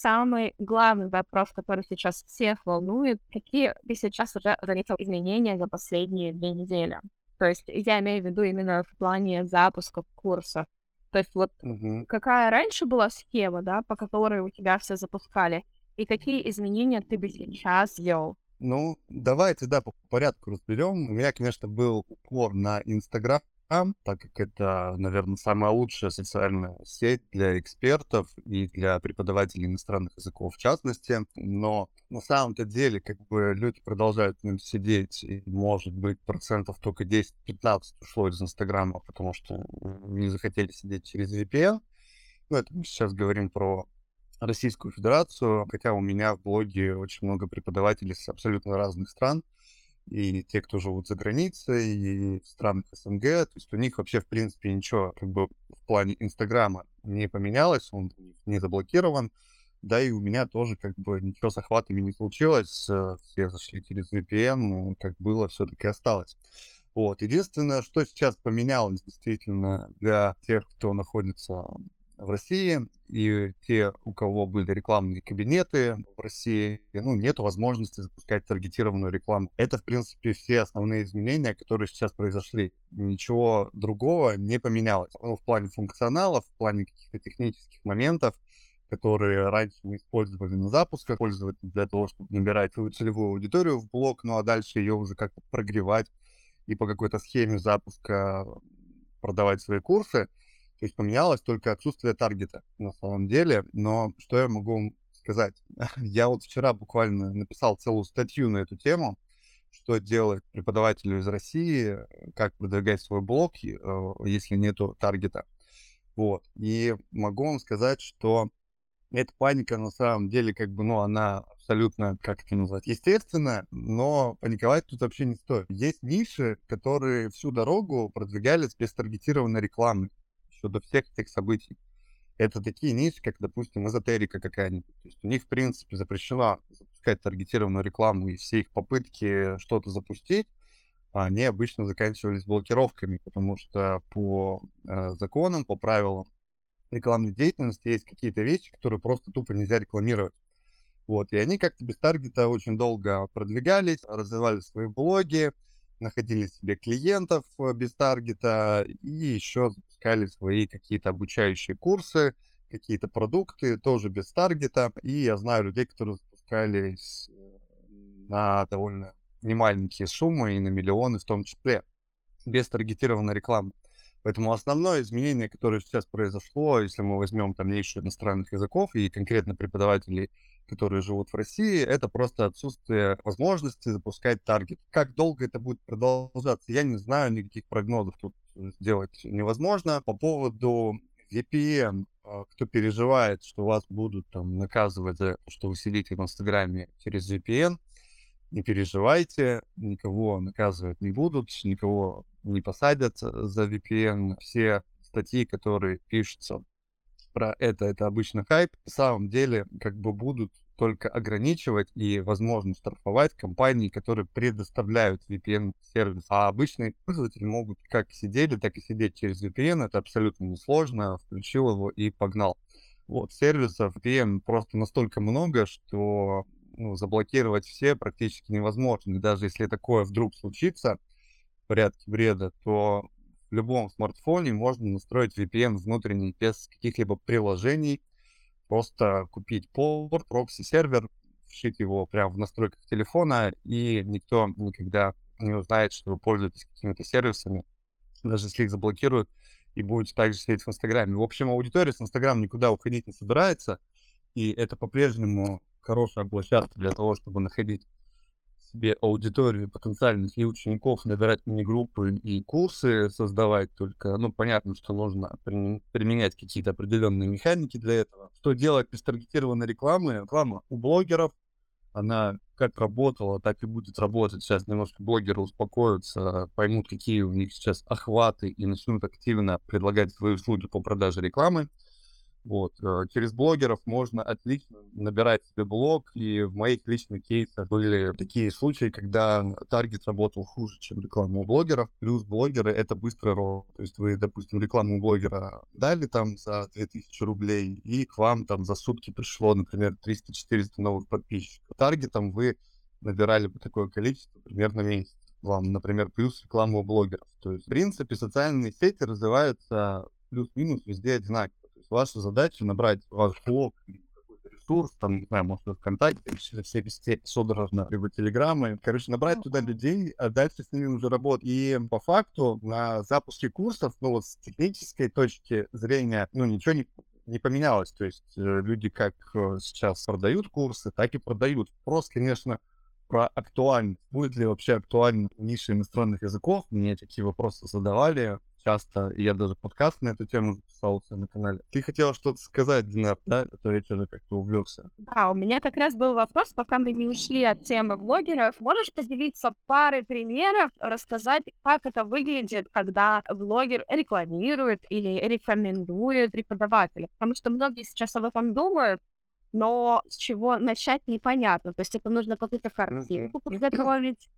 самый главный вопрос, который сейчас всех волнует. Какие ты сейчас уже заметил изменения за последние две недели? То есть я имею в виду именно в плане запуска курсов. То есть вот Мгм. какая раньше была схема, да, по которой у тебя все запускали, и какие изменения ты бы сейчас сделал? Ну, давайте, да, по порядку разберем. У меня, конечно, был упор на Инстаграм, так как это, наверное, самая лучшая социальная сеть для экспертов и для преподавателей иностранных языков в частности. Но на самом-то деле, как бы люди продолжают в нем сидеть, и, может быть, процентов только 10-15 ушло из Инстаграма, потому что не захотели сидеть через VPN. Ну, это мы сейчас говорим про Российскую Федерацию, хотя у меня в блоге очень много преподавателей с абсолютно разных стран, и те, кто живут за границей, и в странах СНГ, то есть у них вообще, в принципе, ничего как бы в плане Инстаграма не поменялось, он не заблокирован, да и у меня тоже как бы ничего с охватами не случилось, э, все зашли через VPN, как было, все-таки осталось. Вот. Единственное, что сейчас поменялось действительно для тех, кто находится в России, и те, у кого были рекламные кабинеты в России, ну, нет возможности запускать таргетированную рекламу. Это, в принципе, все основные изменения, которые сейчас произошли. Ничего другого не поменялось. Ну, в плане функционалов, в плане каких-то технических моментов, которые раньше мы использовали на запусках, пользователь для того, чтобы набирать свою целевую аудиторию в блог, ну а дальше ее уже как-то прогревать и по какой-то схеме запуска продавать свои курсы. То есть поменялось только отсутствие таргета на самом деле. Но что я могу вам сказать? Я вот вчера буквально написал целую статью на эту тему, что делать преподавателю из России, как продвигать свой блог, э, если нету таргета. Вот. И могу вам сказать, что эта паника на самом деле, как бы, ну, она абсолютно, как это назвать, естественно, но паниковать тут вообще не стоит. Есть ниши, которые всю дорогу продвигались без таргетированной рекламы до всех этих событий. Это такие ниши, как, допустим, эзотерика какая-нибудь. То есть у них, в принципе, запрещено запускать таргетированную рекламу, и все их попытки что-то запустить, они обычно заканчивались блокировками, потому что по э, законам, по правилам рекламной деятельности есть какие-то вещи, которые просто тупо нельзя рекламировать. Вот, и они как-то без таргета очень долго продвигались, развивали свои блоги, находили себе клиентов э, без таргета и еще запускали свои какие-то обучающие курсы, какие-то продукты тоже без таргета. И я знаю людей, которые запускались на довольно немаленькие суммы и на миллионы в том числе, без таргетированной рекламы. Поэтому основное изменение, которое сейчас произошло, если мы возьмем там нишу иностранных языков и конкретно преподавателей которые живут в России, это просто отсутствие возможности запускать таргет. Как долго это будет продолжаться, я не знаю, никаких прогнозов тут сделать невозможно. По поводу VPN, а, кто переживает, что вас будут там наказывать за то, что вы сидите в Инстаграме через VPN, не переживайте, никого наказывать не будут, никого не посадят за VPN. Все статьи, которые пишутся про это, это обычно хайп. На самом деле, как бы будут только ограничивать и, возможно, штрафовать компании, которые предоставляют VPN-сервис. А обычные пользователи могут как сидели, так и сидеть через VPN. Это абсолютно несложно. Включил его и погнал. Вот, сервисов VPN просто настолько много, что ну, заблокировать все практически невозможно. И даже если такое вдруг случится в порядке бреда, то в любом смартфоне можно настроить VPN внутренний без каких-либо приложений, просто купить порт, прокси-сервер, вшить его прямо в настройках телефона, и никто никогда не узнает, что вы пользуетесь какими-то сервисами, даже если их заблокируют, и будете также сидеть в Инстаграме. В общем, аудитория с Инстаграма никуда уходить не собирается, и это по-прежнему хорошая площадка для того, чтобы находить себе аудиторию потенциальных и учеников, набирать мини-группы и курсы создавать, только, ну, понятно, что нужно применять какие-то определенные механики для этого. Что делать без таргетированной рекламы? Реклама у блогеров, она как работала, так и будет работать. Сейчас немножко блогеры успокоятся, поймут, какие у них сейчас охваты и начнут активно предлагать свои услуги по продаже рекламы. Вот. Э, через блогеров можно отлично набирать себе блог, и в моих личных кейсах были такие случаи, когда таргет работал хуже, чем реклама у блогеров, плюс блогеры — это быстрый рост. То есть вы, допустим, рекламу блогера дали там за 2000 рублей, и к вам там за сутки пришло, например, 300-400 новых подписчиков. Таргетом вы набирали бы такое количество примерно месяц вам, например, плюс рекламу блогеров. То есть, в принципе, социальные сети развиваются плюс-минус везде одинаково. Ваша задача набрать ваш блог какой-то ресурс, там, не знаю, может, ВКонтакте, все, сети судорожно, либо Телеграммы. Короче, набрать туда людей, а дальше с ними уже работать. И по факту на запуске курсов, ну вот с технической точки зрения, ну ничего не не поменялось. То есть э, люди как э, сейчас продают курсы, так и продают. Вопрос, конечно, про актуальность. Будет ли вообще актуальна ниша иностранных языков? Мне такие вопросы задавали часто. И я даже подкаст на эту тему записал на канале. Ты хотела что-то сказать, Динар, да? Это я что-то как-то увлекся. Да, у меня как раз был вопрос, пока мы не ушли от темы блогеров. Можешь поделиться парой примеров, рассказать, как это выглядит, когда блогер рекламирует или рекомендует преподавателя? Потому что многие сейчас об этом думают, но с чего начать непонятно. То есть это нужно какую-то картинку подготовить,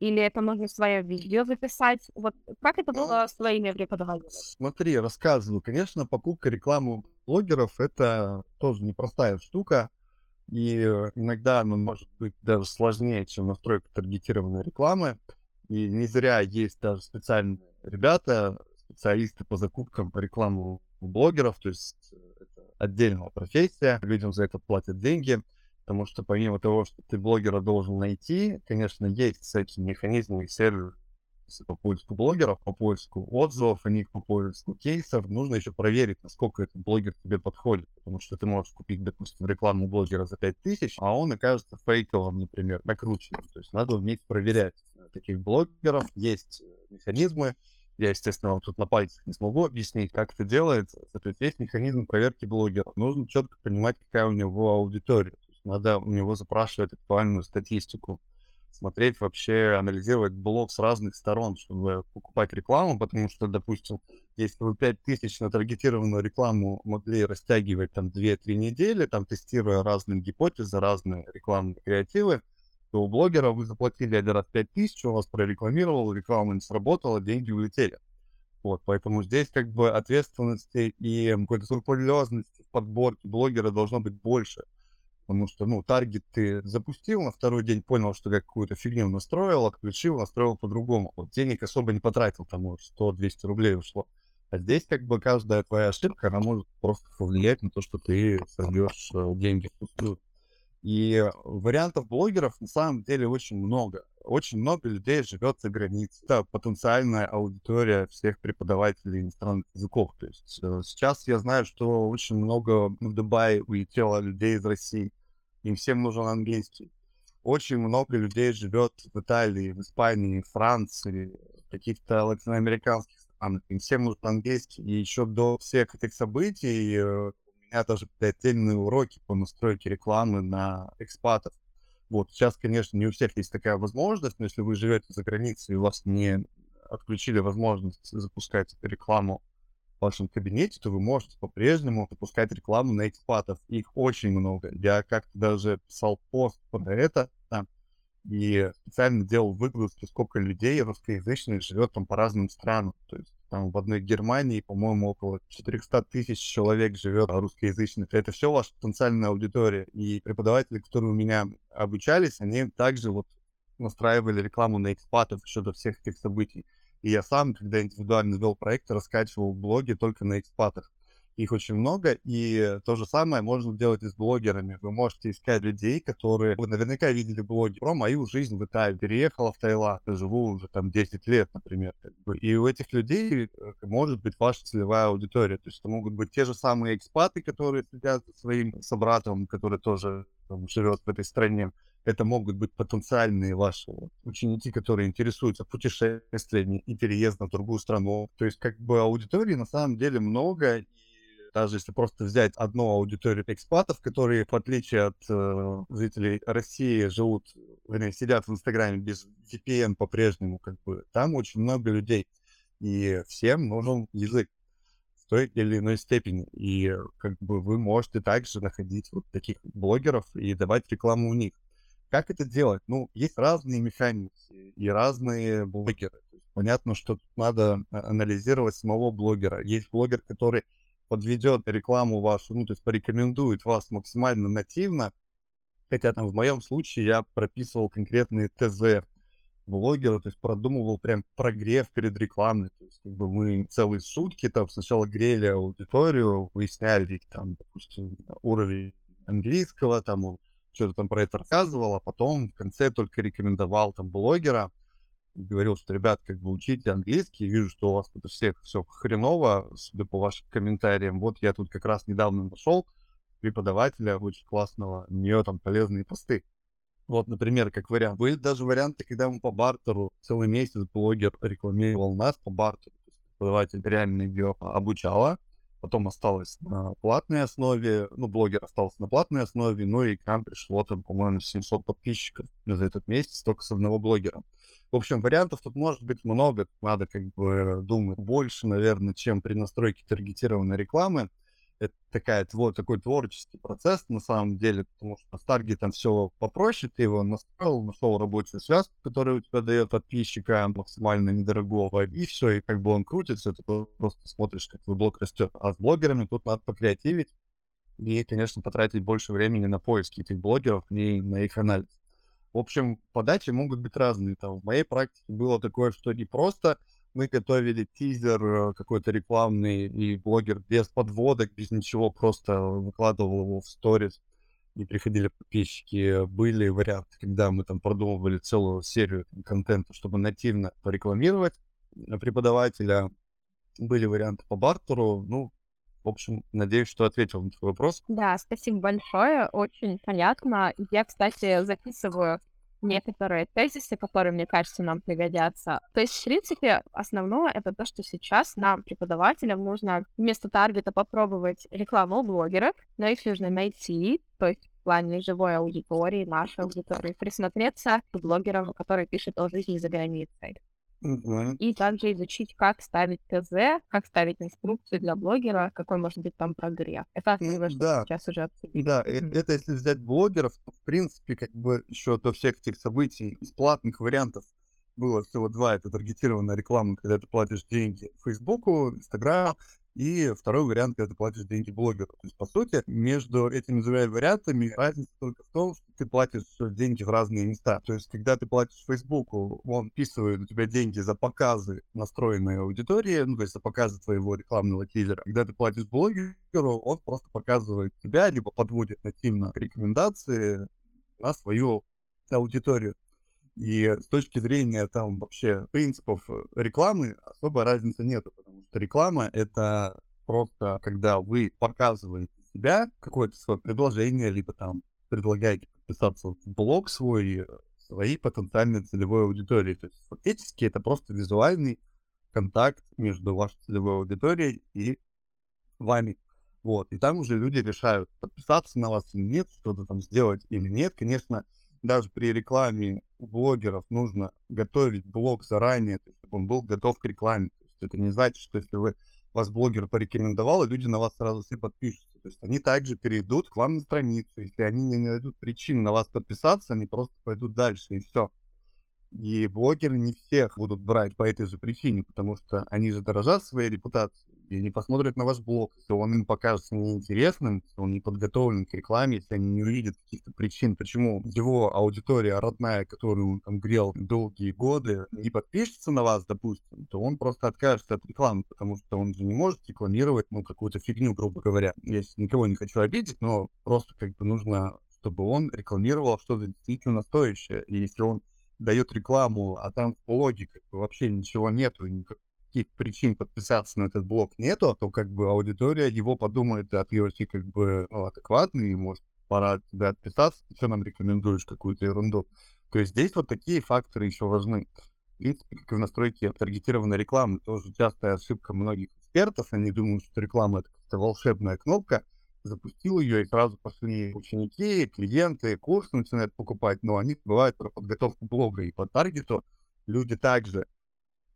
или это можно свое видео записать. Вот как это было с твоими преподавателями? Смотри, рассказываю. Конечно, покупка рекламы блогеров — это тоже непростая штука. И иногда она может быть даже сложнее, чем настройка таргетированной рекламы. И не зря есть даже специальные ребята, специалисты по закупкам по рекламу блогеров. То есть отдельная профессия, людям за это платят деньги, потому что помимо того, что ты блогера должен найти, конечно, есть всякие механизмы и сервисы по поиску блогеров, по поиску отзывов о них, по поиску кейсов, нужно еще проверить, насколько этот блогер тебе подходит, потому что ты можешь купить, допустим, рекламу блогера за 5000, а он окажется фейковым, например, накрученным. То есть надо уметь проверять таких блогеров. Есть механизмы, я, естественно, вам тут на пальцах не смогу объяснить, как это делается. То есть есть механизм проверки блогера. Нужно четко понимать, какая у него аудитория. Надо у него запрашивать актуальную статистику, смотреть вообще, анализировать блог с разных сторон, чтобы покупать рекламу, потому что, допустим, если вы 5000 на таргетированную рекламу могли растягивать там 2-3 недели, там тестируя разные гипотезы, разные рекламные креативы, то у блогера вы заплатили один раз 5 тысяч, он вас прорекламировал, реклама не сработала, деньги улетели. Вот, поэтому здесь как бы ответственности и какой-то скрупулезности в подборке блогера должно быть больше. Потому что, ну, таргет ты запустил, на второй день понял, что какую-то фигню настроил, отключил, настроил по-другому. Вот денег особо не потратил, там, 100-200 рублей ушло. А здесь как бы каждая твоя ошибка, она может просто повлиять на то, что ты сольешь э, деньги. И вариантов блогеров на самом деле очень много. Очень много людей живет за границей. Это потенциальная аудитория всех преподавателей иностранных языков. То есть э, сейчас я знаю, что очень много в Дубае улетело людей из России. Им всем нужен английский. Очень много людей живет в Италии, в Испании, в Франции, в каких-то латиноамериканских странах. Им всем нужен английский. И еще до всех этих событий э, меня даже отдельные уроки по настройке рекламы на экспатов. Вот, сейчас, конечно, не у всех есть такая возможность, но если вы живете за границей и у вас не отключили возможность запускать рекламу в вашем кабинете, то вы можете по-прежнему запускать рекламу на экспатов. Их очень много. Я как-то даже писал пост про это, и специально делал выгрузки, сколько людей русскоязычных живет там по разным странам. То есть там в одной Германии, по-моему, около 400 тысяч человек живет русскоязычных. Это все ваша потенциальная аудитория. И преподаватели, которые у меня обучались, они также вот настраивали рекламу на экспатов еще до всех этих событий. И я сам, когда индивидуально вел проект, раскачивал блоги только на экспатах их очень много, и то же самое можно делать и с блогерами. Вы можете искать людей, которые... Вы наверняка видели блоги про мою жизнь в Италии. Переехала в Таиланд, живу уже там 10 лет, например. И у этих людей э, может быть ваша целевая аудитория. То есть это могут быть те же самые экспаты, которые сидят со своим собратом, который тоже там, живет в этой стране. Это могут быть потенциальные ваши ученики, которые интересуются путешествиями и переездом в другую страну. То есть как бы аудитории на самом деле много, даже если просто взять одну аудиторию экспатов, которые, в отличие от э, жителей России, живут, вернее, сидят в Инстаграме без VPN по-прежнему, как бы, там очень много людей, и всем нужен язык. той или иной степени. И как бы вы можете также находить вот таких блогеров и давать рекламу у них. Как это делать? Ну, есть разные механики и разные блогеры. Понятно, что тут надо а, анализировать самого блогера. Есть блогер, который подведет рекламу вашу, ну, то есть порекомендует вас максимально нативно, хотя там в моем случае я прописывал конкретные ТЗ блогера, то есть продумывал прям прогрев перед рекламой, то есть как бы мы целые сутки там сначала грели аудиторию, выясняли там, допустим, уровень английского, там что-то там про это рассказывал, а потом в конце только рекомендовал там блогера, говорил, что, ребят, как бы учите английский, вижу, что у вас тут у всех все хреново, судя по вашим комментариям. Вот я тут как раз недавно нашел преподавателя очень классного, у нее там полезные посты. Вот, например, как вариант. Были даже варианты, когда мы по бартеру целый месяц блогер рекламировал нас по бартеру. Преподаватель реально ее обучала, потом осталось на платной основе, ну, блогер остался на платной основе, ну и к нам пришло там, по-моему, 700 подписчиков за этот месяц только с одного блогера. В общем, вариантов тут может быть много. Надо как бы думать больше, наверное, чем при настройке таргетированной рекламы. Это такая, вот такой творческий процесс на самом деле, потому что с таргетом все попроще, ты его настроил, нашел рабочую связку, которая у тебя дает подписчика максимально недорогого, и все, и как бы он крутится, ты просто смотришь, как твой блог растет. А с блогерами тут надо покреативить и, конечно, потратить больше времени на поиски этих блогеров и на их анализ. В общем, подачи могут быть разные. Там в моей практике было такое, что не просто мы готовили тизер э, какой-то рекламный, и блогер без подводок, без ничего, просто выкладывал его в сторис, и приходили подписчики. Были варианты, когда мы там продумывали целую серию контента, чтобы нативно порекламировать преподавателя. Были варианты по бартеру. Ну, в общем, надеюсь, что ответил на твой вопрос. Да, спасибо большое, очень понятно. Я, кстати, записываю некоторые тезисы, которые, мне кажется, нам пригодятся. То есть, в принципе, основное это то, что сейчас нам, преподавателям, нужно вместо таргета попробовать рекламу блогеров, но их нужно найти, то есть в плане живой аудитории, нашей аудитории, присмотреться к блогерам, которые пишут о жизни за границей. Мгм. И также изучить, как ставить ТЗ, как ставить инструкцию для блогера, какой может быть там прогрев. Это основное, что да, сейчас уже обсудили. да, Мгм. это если взять блогеров, то, в принципе, как бы еще до всех этих событий из платных вариантов было всего два. Это таргетированная реклама, когда ты платишь деньги Фейсбуку, Инстаграм, и второй вариант, когда ты платишь деньги блогеру. То есть, по сути, между этими двумя вариантами разница только в том, что ты платишь деньги в разные места. То есть, когда ты платишь Фейсбуку, он вписывает у тебя деньги за показы настроенной аудитории, ну, то есть за показы твоего рекламного тизера. Когда ты платишь блогеру, он просто показывает тебя, либо подводит нативно рекомендации на свою аудиторию. И с точки зрения там вообще принципов э, рекламы особо разницы нету, потому что реклама — это просто когда вы показываете себя, какое-то свое предложение, либо там предлагаете подписаться в блог свой, э, своей потенциальной целевой аудитории. То есть фактически это просто визуальный контакт между вашей целевой аудиторией и вами. Вот, и там уже люди решают, подписаться на вас или нет, что-то там сделать или нет. Конечно, даже при рекламе у блогеров нужно готовить блог заранее, чтобы он был готов к рекламе. То есть это не значит, что если вы вас блогер порекомендовал, и люди на вас сразу все подпишутся. То есть они также перейдут к вам на страницу. Если они не найдут причин на вас подписаться, они просто пойдут дальше, и все. И блогеры не всех будут брать по этой же причине, потому что они же дорожат своей репутацией и они посмотрят на ваш блог. Если он им покажется неинтересным, если он не подготовлен к рекламе, если они не увидят каких-то причин, почему его аудитория родная, которую он там грел долгие годы, не подпишется на вас, допустим, то он просто откажется от рекламы, потому что он же не может рекламировать, ну, какую-то фигню, грубо говоря. Я никого не хочу обидеть, но просто как бы нужно, чтобы он рекламировал что-то действительно стоящее. И если он дает рекламу, а там в бы вообще ничего нету, никак, никаких причин подписаться на этот блог нету, то как бы аудитория его подумает, а ты вообще как бы ну, адекватный, может, пора тебе отписаться, что нам рекомендуешь какую-то ерунду. То есть здесь вот такие факторы еще важны. В принципе, как и в настройке таргетированной рекламы, тоже частая ошибка многих экспертов, они думают, что реклама — это какая-то волшебная кнопка, запустил ее, и сразу пошли ученики, клиенты, курсы начинают покупать, но они забывают про подготовку блога, и по таргету люди также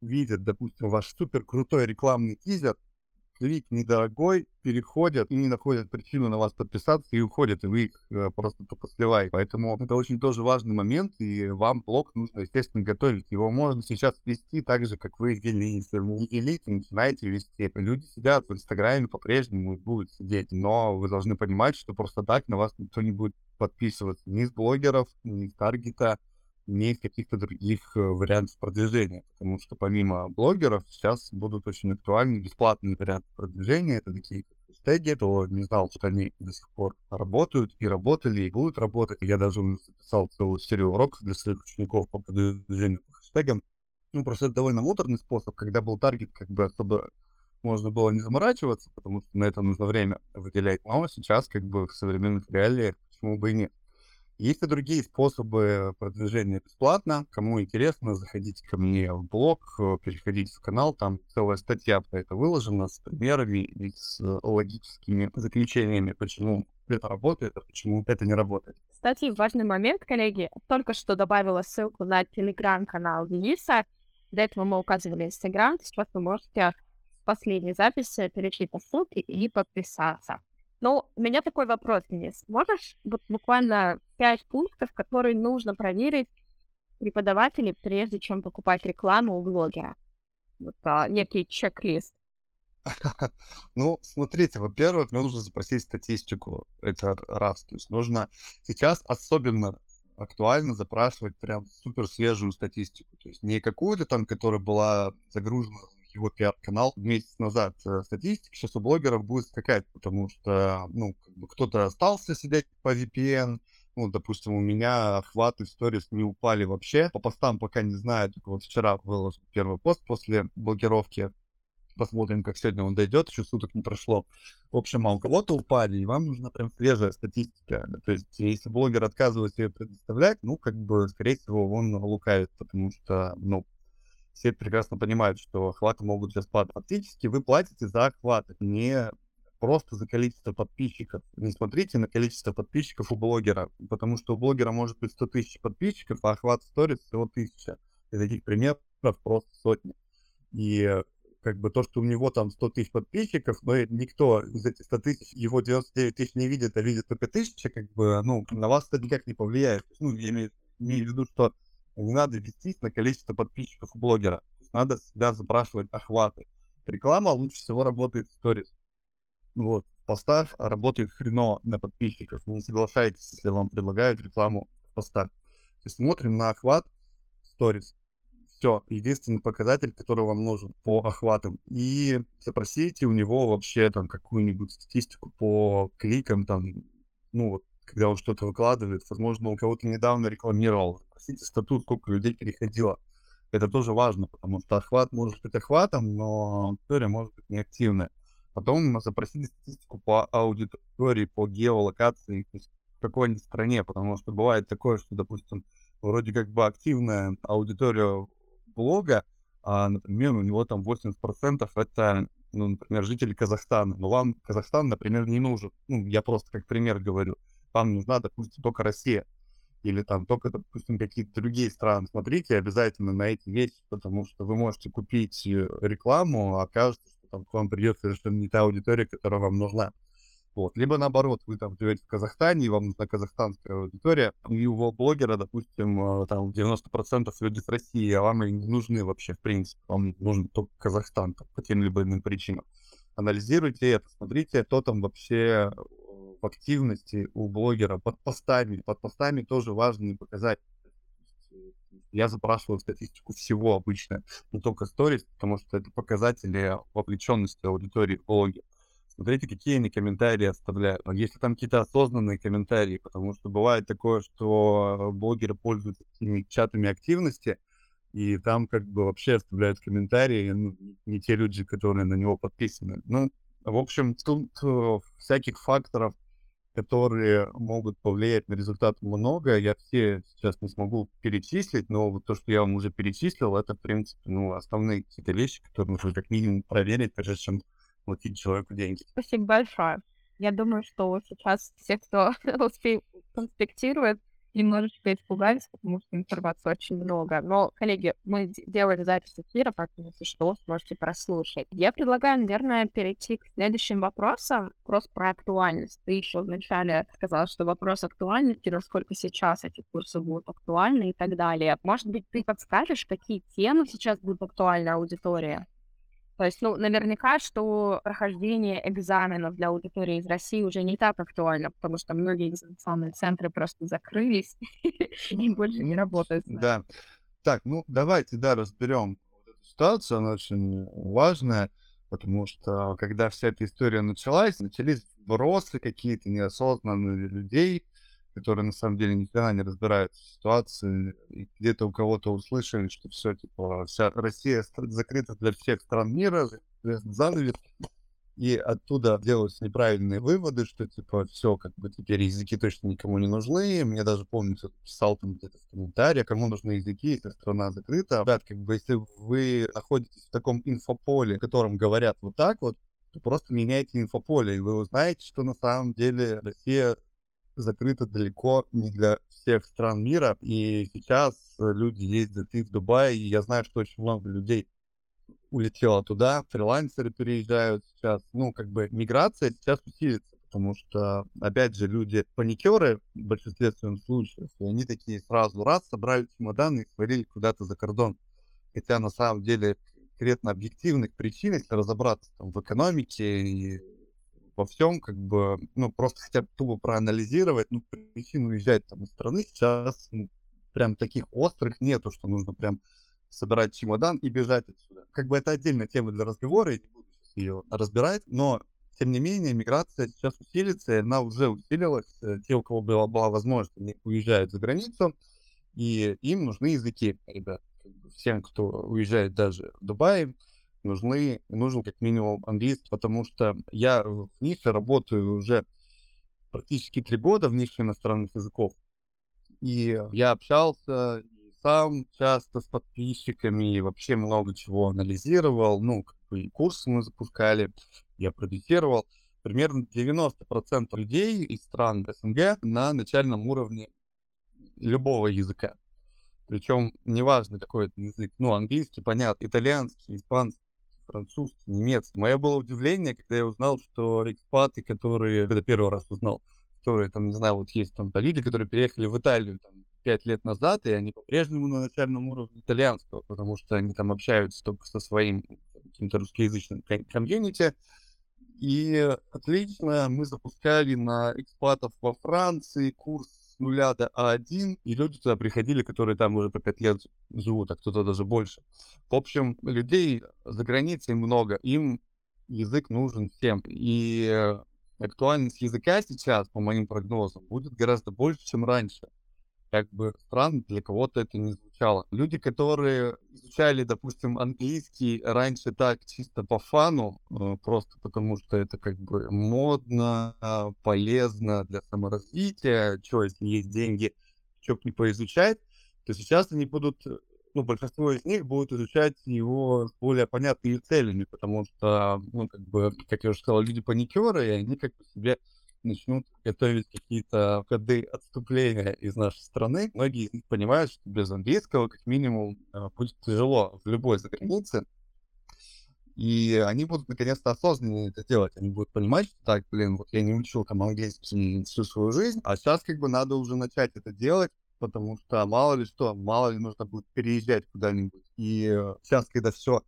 видят, допустим, ваш супер крутой рекламный тизер, клик недорогой, переходят и не находят причину на вас подписаться и уходят, и вы их э, просто только сливаете. Поэтому это очень тоже важный момент, и вам блог нужно, естественно, готовить. Его можно сейчас вести так же, как вы вели. Велите, начинаете вести. Люди сидят в Инстаграме по-прежнему будут сидеть, но вы должны понимать, что просто так на вас никто не будет подписываться ни с блогеров, ни с таргета, не каких-то других э, вариантов продвижения, потому что помимо блогеров сейчас будут очень актуальны бесплатные варианты продвижения, это такие хэштеги, то не знал, что они до сих пор работают и работали, и будут работать. Я даже записал целую серию уроков для своих учеников по продвижению по хэштегам. Ну, просто это довольно муторный способ, когда был таргет, как бы особо можно было не заморачиваться, потому что на это нужно время выделять. Но сейчас, как бы, в современных реалиях, почему бы и нет. Есть и другие способы продвижения бесплатно. Кому интересно, заходите ко мне в блог, э, переходите в канал, там целая статья про это выложена с примерами и с логическими заключениями, почему это работает, а почему это не работает. Кстати, важный момент, коллеги. Только что добавила ссылку на телеграм-канал Дениса. До этого мы указывали Инстаграм. Сейчас вы можете в последней записи перейти по ссылке и подписаться. Ну, у меня такой вопрос, Денис. Можешь вот буквально пять пунктов, которые нужно проверить преподавателей, прежде чем покупать рекламу у блогера? Вот а, некий чек-лист. Ну, смотрите, во-первых, нужно запросить статистику. Это раз. То есть нужно сейчас особенно актуально запрашивать прям супер свежую статистику. То есть не какую-то там, которая была загружена его пиар-канал месяц назад э, статистика сейчас у блогеров будет скакать, потому что, ну, как бы кто-то остался сидеть по VPN, ну, допустим, у меня охваты в сторис не упали вообще. По постам пока не знаю, только вот вчера выложил первый пост после блокировки. Посмотрим, как сегодня он дойдет, еще суток не прошло. В общем, а у кого-то упали, и вам нужна прям свежая статистика. То есть, если блогер отказывается ее предоставлять, ну, как бы, скорее всего, он лукавит, потому что, ну, все прекрасно понимают, что охваты могут распадать. Фактически вы платите за охваты, не просто за количество подписчиков. Не смотрите на количество подписчиков у блогера, потому что у блогера может быть 100 тысяч подписчиков, а охват сторис всего тысяча. И таких примеров просто сотни. И как бы то, что у него там 100 тысяч подписчиков, но никто из этих 100 тысяч, его 99 тысяч не видит, а видит только тысяча, как бы, ну, на вас это никак не повлияет. Ну, я имею, имею в виду, что не надо вестись на количество подписчиков у блогера. Надо всегда запрашивать охваты. Реклама лучше всего работает в сторис. Вот. Поставь, а работает хреново на подписчиков. Не соглашайтесь, если вам предлагают рекламу поставь. То есть смотрим на охват сторис. Все, единственный показатель, который вам нужен по охватам. И запросите у него вообще там какую-нибудь статистику по кликам, там, ну вот, когда он что-то выкладывает. Возможно, у кого-то недавно рекламировал спросите статут, сколько людей переходило. Это тоже важно, потому что охват может быть охватом, но аудитория может быть неактивная. Потом запросили статистику по аудитории, по геолокации, то есть в какой-нибудь стране, потому что бывает такое, что, допустим, вроде как бы активная аудитория блога, а, например, у него там 80% это, ну, например, жители Казахстана. Но вам Казахстан, например, не нужен. Ну, я просто как пример говорю. Вам нужна, допустим, только Россия или там только, допустим, какие-то другие страны, смотрите обязательно на эти вещи, потому что вы можете купить э, рекламу, а окажется, что там к вам придет совершенно не та аудитория, которая вам нужна. Вот. Либо наоборот, вы там живете в Казахстане, и вам нужна казахстанская аудитория, у блогера, допустим, э, там 90% люди с России, а вам и не нужны вообще, в принципе. Вам нужен только Казахстан там, по тем либо иным причинам. Анализируйте это, смотрите, кто там вообще активности у блогера под постами. Под постами тоже важный показатель. Я запрашиваю статистику всего обычно, не только сторис, потому что это показатели вовлеченности аудитории в блоге. Смотрите, какие они комментарии оставляют. Если там какие-то осознанные комментарии, потому что бывает такое, что блогеры пользуются чатами активности, и там как бы вообще оставляют комментарии ну, не те люди, которые на него подписаны. Ну, в общем, тут э, всяких факторов которые могут повлиять на результат много. Я все сейчас не смогу перечислить, но вот то, что я вам уже перечислил, это, в принципе, ну, основные какие-то вещи, которые нужно как минимум проверить, прежде чем платить человеку деньги. Спасибо большое. Я думаю, что сейчас все, кто конспектирует, немножечко испугались, потому что информации очень много. Но, коллеги, мы делали запись эфира, поэтому, если что, сможете прослушать. Я предлагаю, наверное, перейти к следующим вопросам. Вопрос про актуальность. Ты еще вначале сказала, что вопрос актуальности, насколько сейчас эти курсы будут актуальны и так далее. Может быть, ты подскажешь, какие темы сейчас будут актуальны аудитории? То есть, ну, наверняка, что прохождение экзаменов для аудитории из России уже не так актуально, потому что многие экзаменационные центры просто закрылись и больше не работают. Да. Так, ну, давайте, да, разберем эту ситуацию, она очень важная, потому что когда вся эта история началась, начались вбросы какие-то неосознанные людей, которые на самом деле никогда не разбираются в ситуации, и где-то у кого-то услышали, что все, типа, вся Россия закрыта для всех стран мира, занавес, и оттуда делаются неправильные выводы, что, типа, все, как бы теперь языки точно никому не нужны. Мне даже, помню, кто писал там где-то в комментариях, кому нужны языки, если страна закрыта. Ребят, как бы, если вы находитесь в таком инфополе, в котором говорят вот так вот, то просто меняйте инфополе, и вы узнаете, что на самом деле Россия закрыто далеко не для всех стран мира. И сейчас люди ездят и в Дубай, и я знаю, что очень много людей улетело туда, фрилансеры переезжают сейчас. Ну, как бы миграция сейчас усилится, потому что, опять же, люди паникеры в большинстве своем случаев, и они такие сразу раз собрали чемоданы и свалили куда-то за кордон. Хотя на самом деле конкретно объективных причин, если разобраться там, в экономике и во всем, как бы, ну, просто хотя бы тупо проанализировать, ну, причину уезжать там из страны сейчас ну, прям таких острых нету, что нужно прям собирать чемодан и бежать отсюда. Как бы это отдельная тема для разговора, я не буду сейчас ее разбирать, но тем не менее, миграция сейчас усилится, и она уже усилилась. Э, те, у кого была, была возможность, они уезжают за границу, и им нужны языки, ребят. Всем, кто уезжает даже в Дубай, нужны, нужен как минимум английский, потому что я в нише работаю уже практически три года в нише иностранных языков. И я общался сам часто с подписчиками, и вообще много чего анализировал. Ну, как бы и курсы мы запускали, я продюсировал. Примерно 90% людей из стран СНГ на начальном уровне любого языка. Причем неважно, какой это язык. Ну, английский, понятно, итальянский, испанский, французский, немецкий. Мое было удивление, когда я узнал, что экспаты, которые, когда первый раз узнал, которые, там, не знаю, вот есть там люди, которые переехали в Италию там, пять лет назад, и они по-прежнему на начальном уровне итальянского, потому что они там общаются только со своим каким-то русскоязычным комьюнити. И отлично, мы запускали на экспатов во Франции курс нуля до А1, и люди туда приходили, которые там уже по 5 лет живут, а кто-то даже больше. В общем, людей за границей много, им язык нужен всем. И актуальность языка сейчас, по моим прогнозам, будет гораздо больше, чем раньше как бы странно, для кого-то это не звучало. Люди, которые изучали, допустим, английский раньше так чисто по фану, э, просто потому что это как бы модно, полезно для саморазвития, что если есть деньги, что не поизучать, то сейчас они будут, ну, большинство из них будут изучать его с более понятными целями, потому что, ну, как бы, как я уже сказал, люди паникеры, и они как бы себе начнут готовить какие-то ходы отступления из нашей страны, многие понимают, что без английского как минимум э, будет тяжело в любой загранице, и они будут наконец-то осознанно это делать. Они будут понимать, что так, блин, вот я не учил там английский всю свою жизнь, а сейчас как бы надо уже начать это делать, потому что мало ли что, мало ли нужно будет переезжать куда-нибудь. И э, сейчас, когда все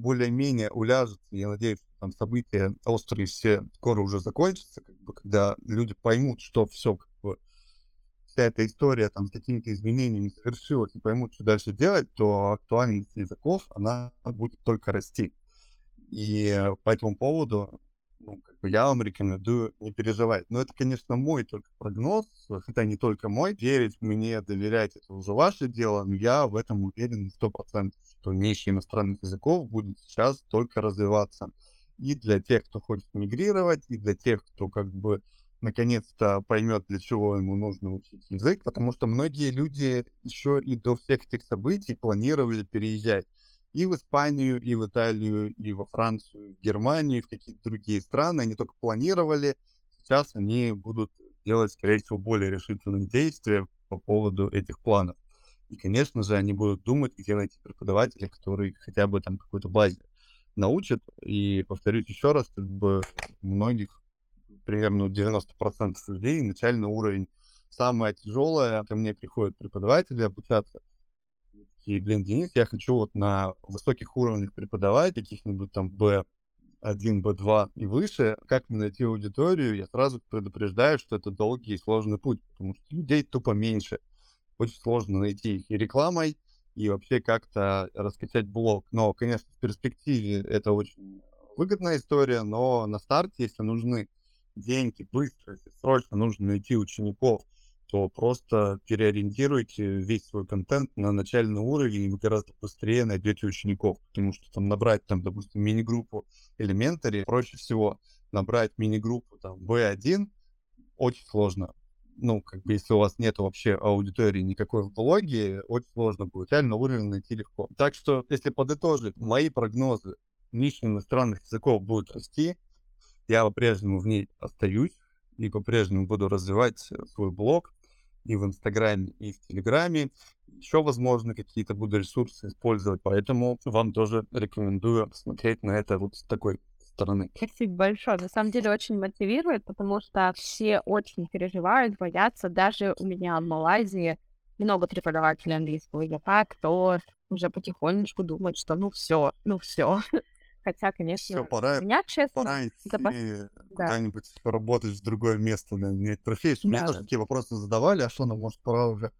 более-менее уляжется, я надеюсь, там события острые все скоро уже закончатся, как бы, когда люди поймут, что все, как бы, вся эта история там с какими-то изменениями совершилась, и поймут, что дальше делать, то актуальность языков, она будет только расти. И по этому поводу ну, как бы я вам рекомендую не переживать. Но это, конечно, мой только прогноз, хотя не только мой. Верить мне, доверять, это уже ваше дело, но я в этом уверен сто процентов, что ниша иностранных языков будет сейчас только развиваться и для тех, кто хочет мигрировать, и для тех, кто как бы наконец-то поймет, для чего ему нужно учить язык, потому что многие люди еще и до всех этих событий планировали переезжать и в Испанию, и в Италию, и во Францию, в Германию, в какие-то другие страны. Они только планировали. Сейчас они будут делать, скорее всего, более решительные действия по поводу этих планов. И, конечно же, они будут думать, где найти преподавателя, который хотя бы там какой-то базе научит. И, повторюсь еще раз, как бы многих, примерно 90% людей, начальный уровень самое тяжелое. Ко мне приходят преподаватели обучаться. И, блин, Денис, я хочу вот на высоких уровнях преподавать, каких-нибудь там B1, B2 и выше. Как мне найти аудиторию? Я сразу предупреждаю, что это долгий и сложный путь, потому что людей тупо меньше. Очень сложно найти их и рекламой, и вообще как-то раскачать блог. Но, конечно, в перспективе это очень выгодная история, но на старте, если нужны деньги быстро, если срочно нужно найти учеников, то просто переориентируйте весь свой контент на начальный уровень, и вы гораздо быстрее найдете учеников, потому что там набрать, там, допустим, мини-группу Elementary проще всего набрать мини-группу там B1 очень сложно. Ну, как бы, если у вас нет вообще аудитории никакой в блоге, очень сложно будет. Реально уровень найти легко. Так что, если подытожить, мои прогнозы, ниша иностранных языков будет расти, я по-прежнему в ней остаюсь и по-прежнему буду развивать э, свой блог и в Инстаграме, и в Телеграме. Еще, возможно, какие-то буду ресурсы использовать, поэтому вам тоже рекомендую посмотреть на это вот с такой стороны. Спасибо большое. На самом деле очень мотивирует, потому что все очень переживают, боятся. Даже у меня в Малайзии много преподавателей английского языка, кто уже потихонечку думает, что ну все, ну все. Хотя, конечно, Все, пора, меня, честно, пора идти запас... куда-нибудь поработать в другое место, да, менять профессию. Мне Да, тоже да. такие вопросы задавали, а что, ну, может, пора уже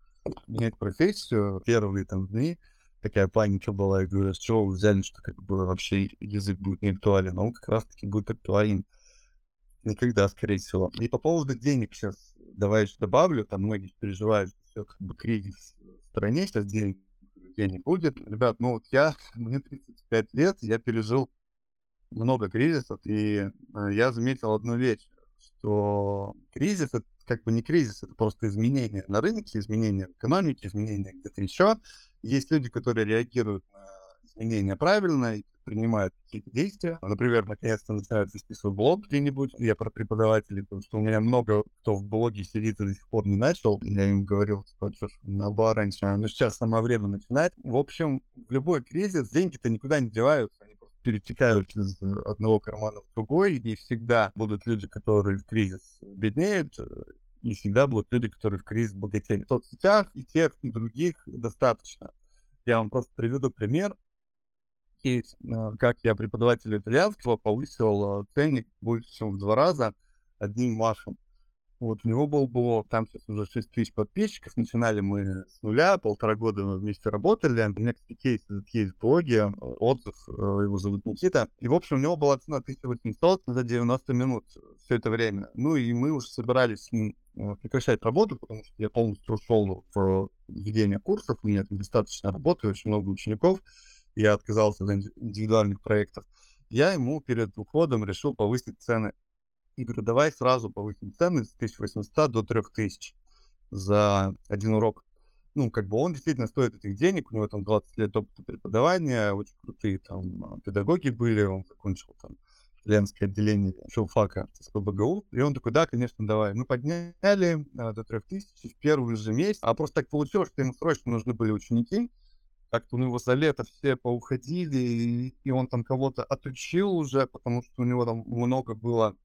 менять профессию. Первые там дни такая паника была, я говорю, с чего вы взяли, что как бы вообще язык будет не актуален? А он как раз-таки будет актуален никогда, скорее всего. И по поводу денег сейчас давай еще добавлю, там многие переживают, что все как бы кризис в стране, сейчас денег, денег будет. Ребят, ну вот я, мне 35 лет, я пережил много кризисов, и э, я заметил одну вещь, что кризис это как бы не кризис, это просто изменения на рынке, изменения в экономике, изменения где-то еще. Есть люди, которые реагируют на изменения правильно и принимают какие-то действия. Например, наконец-то начинают вести свой блог где-нибудь. Я про преподавателей, потому что у меня много кто в блоге сидит и до сих пор не начал. Я им говорил, типа, что ж, раньше. Но сейчас самое время начинать. В общем, в любой кризис деньги-то никуда не деваются. Они перетекают из одного кармана в другой. И всегда будут люди, которые в кризис беднеют, и всегда будут люди, которые в кризис богатеют. В соцсетях и тех, и других достаточно. Я вам просто приведу пример. И э, как я преподавателю итальянского повысил э, ценник больше, чем в два раза одним махом. Вот у него был блог, там сейчас уже 6 тысяч подписчиков, начинали мы с нуля, полтора года мы вместе работали. У меня, кстати, кейс этот есть в блоге, э, отзыв, э, его зовут Никита. И, в общем, у него была цена 1800 за 90 минут все это время. Ну и мы уже собирались с ним э, прекращать работу, потому что я полностью ушел в ведение курсов, у меня там достаточно работы, очень много учеников, я отказался от инди- индивидуальных проектов. Я ему перед уходом решил повысить цены. И говорю, давай сразу повысим цены с 1800 до 3000 за один урок. Ну, как бы он действительно стоит этих денег, у него там 20 лет опыта преподавания, очень крутые там педагоги были, он закончил там итальянское отделение филфака СПБГУ. И он такой, да, конечно, давай. Мы подняли а, до 3000 в первый же месяц. А просто так получилось, что ему срочно нужны были ученики. Как-то у него за лето все поуходили, и, и он там кого-то отучил уже, потому что у него там много было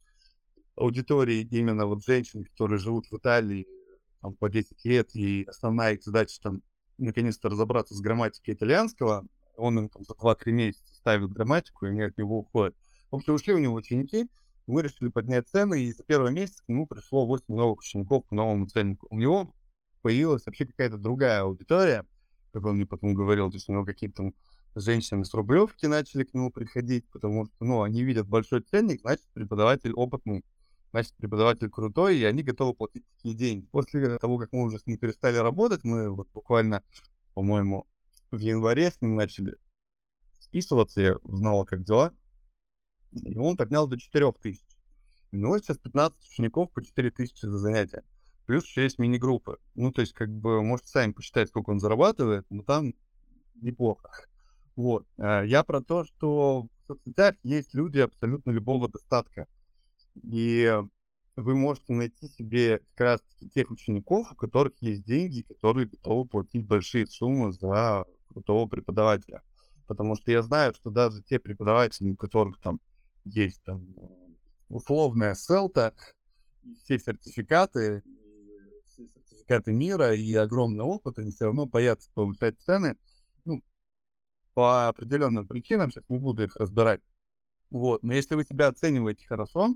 аудитории именно вот женщин, которые живут в Италии там, по 10 лет, и основная их задача там наконец-то разобраться с грамматикой итальянского. Он им там за 2-3 месяца ставит грамматику, и они от него уходят. В общем, ушли у него ученики, мы решили поднять цены, и за первый месяц к нему пришло 8 новых учеников по новому ценнику. У него появилась вообще какая-то другая аудитория, как он мне потом говорил, то есть у него какие-то там женщины с Рублевки начали к нему приходить, потому что, ну, они видят большой ценник, значит, преподаватель опытный, значит, преподаватель крутой, и они готовы платить такие деньги. После того, как мы уже с ним перестали работать, мы вот буквально, по-моему, в январе с ним начали списываться, я узнал, как дела, и он поднял до 4 тысяч. У него сейчас 15 учеников по 4 тысячи за занятие. Плюс еще есть мини-группы. Ну, то есть, как бы, можете сами посчитать, сколько он зарабатывает, но там неплохо. Вот. А Я про то, что в соцсетях есть люди абсолютно любого достатка. И вы можете найти себе как раз тех учеников, у которых есть деньги, которые готовы платить большие суммы за крутого преподавателя. Потому что я знаю, что даже те преподаватели, у которых там есть там условная селта, все сертификаты, все сертификаты мира и огромный опыт, они все равно боятся повышать цены, ну, по определенным причинам, сейчас не буду их разбирать. Вот, но если вы себя оцениваете хорошо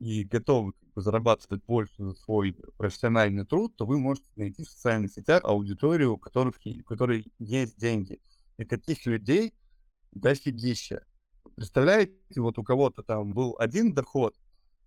и готовы зарабатывать больше за свой профессиональный труд, то вы можете найти в социальных сетях аудиторию, у которых, у которой есть деньги. И таких людей дофигища. Представляете, вот у кого-то там был один доход,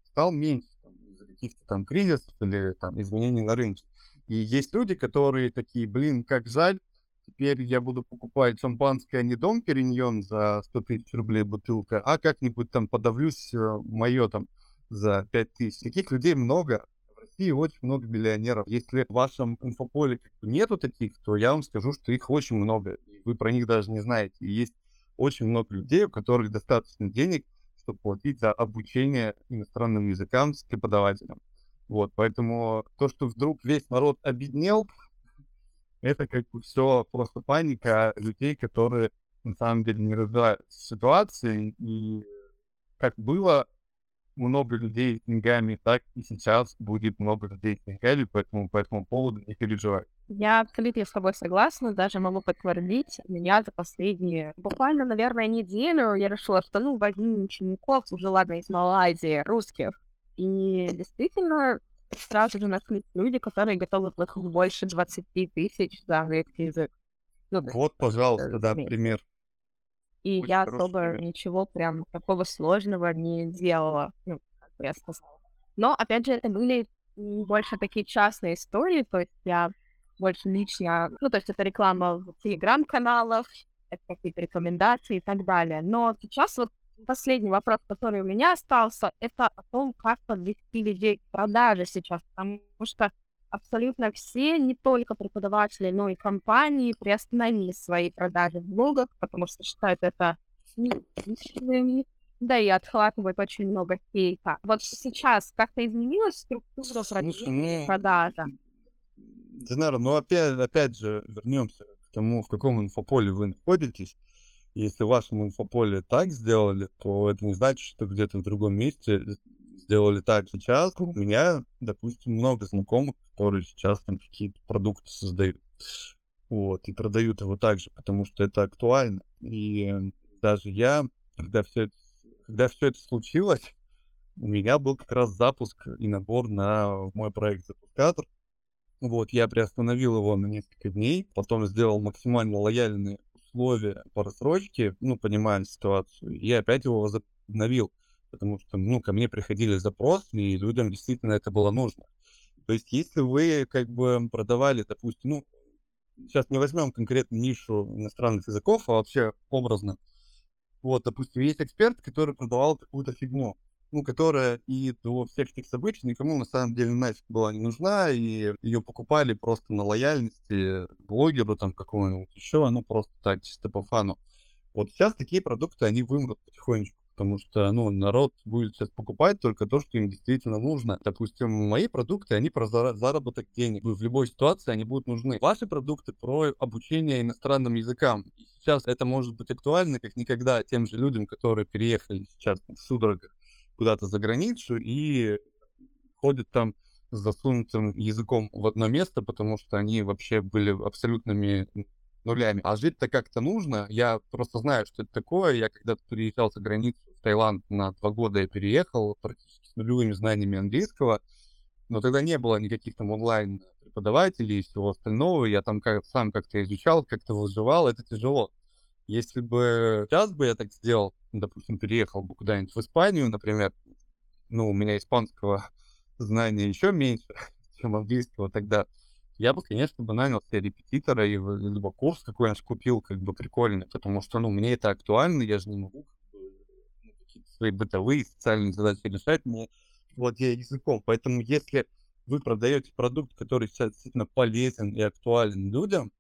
стал меньше из-за каких-то там кризисов или там изменений на рынке. И есть люди, которые такие, блин, как жаль, теперь я буду покупать шампанское, а не дом Периньон за 100 тысяч рублей бутылка, а как-нибудь там подавлюсь э, мое там за 5 тысяч. Таких людей много. В России очень много миллионеров. Если в вашем инфополе нету таких, то я вам скажу, что их очень много. Вы про них даже не знаете. И есть очень много людей, у которых достаточно денег, чтобы платить за обучение иностранным языкам с преподавателем. Вот, поэтому то, что вдруг весь народ обеднел, это как бы все просто паника людей, которые на самом деле не разбираются ситуации. И как было много людей с деньгами, так и сейчас будет много людей с деньгами, поэтому по этому поводу не переживай. Я абсолютно с тобой согласна, даже могу подтвердить, меня за последние, буквально, наверное, неделю я решила, что, ну, возьму учеников, уже, ладно, из Малайзии, русских. И действительно, сразу же нашлись люди, которые готовы платить больше 20 тысяч за английский язык. Ну, вот, пожалуйста, да, пример. И Очень я особо пример. ничего прям такого сложного не делала, ну, как я сказала. Но, опять же, это были больше такие частные истории, то есть я больше лично, ну, то есть это реклама в телеграм-каналах, это какие-то рекомендации и так далее. Но сейчас вот последний вопрос, который у меня остался, это о том, как подвести людей к продаже сейчас, потому что абсолютно все, не только преподаватели, но и компании приостановили свои продажи в блогах, потому что считают это неэтичными, да и отхватывают очень много кейка. Вот сейчас как-то изменилась структура продвижения ну, продажи? Динара, ну опять, опять же, вернемся к тому, в каком инфополе вы находитесь. Если в вашем инфополе так сделали, то это не значит, что где-то в другом месте сделали так сейчас. У меня, допустим, много знакомых, которые сейчас там какие-то продукты создают. Вот, и продают его также, потому что это актуально. И даже я, когда все это, когда все это случилось, у меня был как раз запуск и набор на мой проект Запускатор. Вот, я приостановил его на несколько дней, потом сделал максимально лояльные условия по рассрочке, ну, понимая ситуацию, и опять его возобновил потому что, ну, ко мне приходили запросы, и людям действительно это было нужно. То есть, если вы как бы продавали, допустим, ну, сейчас не возьмем конкретно нишу иностранных языков, а вообще образно. Вот, допустим, есть эксперт, который продавал какую-то фигню, ну, которая и до всех этих событий никому на самом деле нафиг была не нужна, и ее покупали просто на лояльности блогеру там какому-нибудь еще, ну, просто так, чисто по фану. Вот сейчас такие продукты, они вымрут потихонечку потому что, ну, народ будет сейчас покупать только то, что им действительно нужно. Допустим, мои продукты, они про заработок денег. В любой ситуации они будут нужны. Ваши продукты про обучение иностранным языкам. И сейчас это может быть актуально как никогда тем же людям, которые переехали сейчас в судорогах куда-то за границу и ходят там с засунутым языком в одно место, потому что они вообще были абсолютными нулями. А жить-то как-то нужно. Я просто знаю, что это такое. Я когда-то переезжал за границу в Таиланд на два года, я переехал практически с нулевыми знаниями английского. Но тогда не было никаких там онлайн преподавателей и всего остального. Я там как, сам как-то изучал, как-то выживал. Это тяжело. Если бы сейчас бы я так сделал, допустим, переехал бы куда-нибудь в Испанию, например, ну, у меня испанского знания еще меньше, чем английского тогда, я бы, конечно, бы нанял себе репетитора и либо курс какой-нибудь купил, как бы прикольный, потому что, ну, мне это актуально, я же не могу ну, какие-то свои бытовые, социальные задачи решать, мне владея языком. Поэтому если вы продаете продукт, который действительно полезен и актуален людям,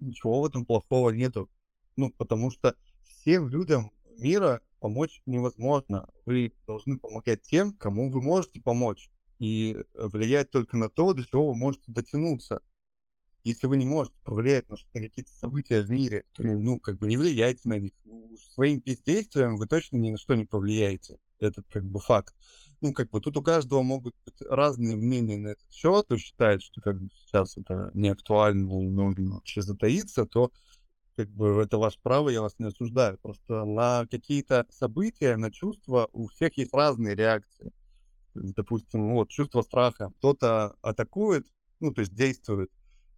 ничего в этом плохого нету. Ну, потому что всем людям мира помочь невозможно. Вы должны помогать тем, кому вы можете помочь. И влиять только на то, до чего вы можете дотянуться. Если вы не можете повлиять на, какие-то события в мире, то, ну, как бы не влияйте на них. Ну, своим бездействием вы точно ни на что не повлияете. Это как бы факт. Ну, как бы тут у каждого могут быть разные мнения на этот счет. Кто считает, что как бы сейчас это не актуально нужно вообще затаиться, то как бы это ваше право, я вас не осуждаю. Просто на какие-то события, на чувства у всех есть разные реакции. Допустим, вот чувство страха. Кто-то атакует, ну, то есть действует,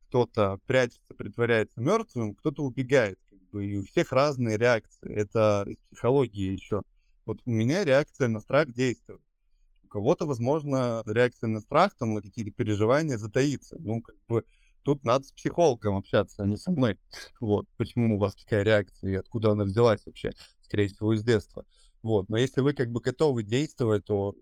кто-то прячется, притворяется мертвым, кто-то убегает. Как бы, и у всех разные реакции. Это из психологии еще. Вот у меня реакция на страх действует. У кого-то, возможно, реакция на страх, там, на какие-то переживания затаится. Ну, как бы, тут надо с психологом общаться, а не со мной. Вот, почему у вас такая реакция и откуда она взялась вообще, скорее всего, из детства. Вот, но если вы как бы готовы действовать, то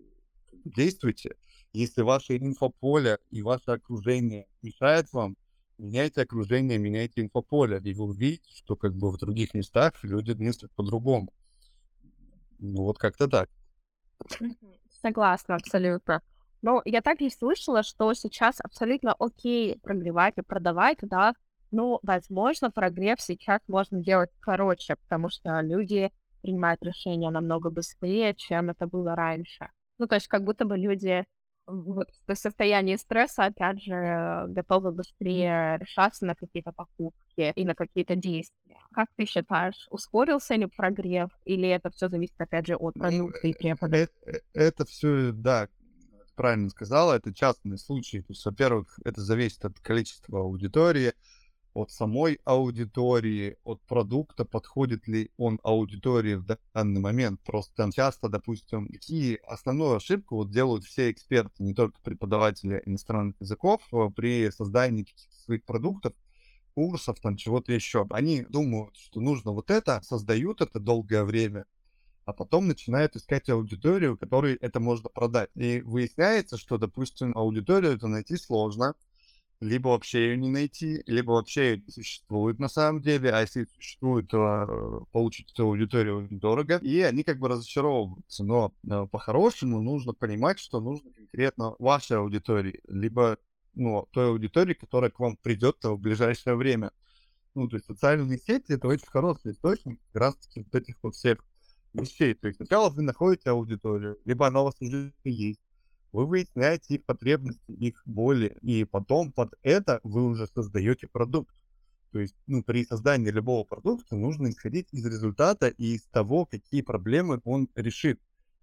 действуйте. Если ваше инфополе и ваше окружение мешает вам, меняйте окружение, меняйте инфополе, и вы увидите, что как бы в других местах люди мыслят по-другому. Ну, вот как-то так. Согласна, абсолютно. Но я также слышала, что сейчас абсолютно окей прогревать и продавать, да, ну, возможно, прогрев сейчас можно делать короче, потому что люди принимают решения намного быстрее, чем это было раньше. Ну, то есть как будто бы люди вот в состоянии стресса, опять же, готовы быстрее решаться на какие-то покупки и на какие-то действия. Как ты считаешь, ускорился ли прогрев, или это все зависит, опять же, от продукта и препода? Это, э, это все, да, правильно сказала, это частные случаи. То есть, во-первых, это зависит от количества аудитории, от самой аудитории, от продукта, подходит ли он аудитории в данный момент. Просто там часто, допустим, какие основную ошибку вот делают все эксперты, не только преподаватели иностранных языков, э, при создании каких-то своих продуктов, курсов, там чего-то еще. Они думают, что нужно вот это, создают это долгое время, а потом начинают искать аудиторию, которой это можно продать. И выясняется, что, допустим, аудиторию это найти сложно, либо вообще ее не найти, либо вообще ее не существует на самом деле, а если существует, то э, получить эту аудиторию дорого, и они как бы разочаровываются. Но э, по-хорошему нужно понимать, что нужно конкретно вашей аудитории, либо ну, той аудитории, которая к вам придет в ближайшее время. Ну, то есть социальные сети — это очень хороший источник как раз-таки вот этих вот всех вещей. То есть сначала вы находите аудиторию, либо она у вас уже есть, вы выясняете их потребности, их боли, и потом под это вы уже создаете продукт. То есть, ну, при создании любого продукта нужно исходить из результата и из того, какие проблемы он решит.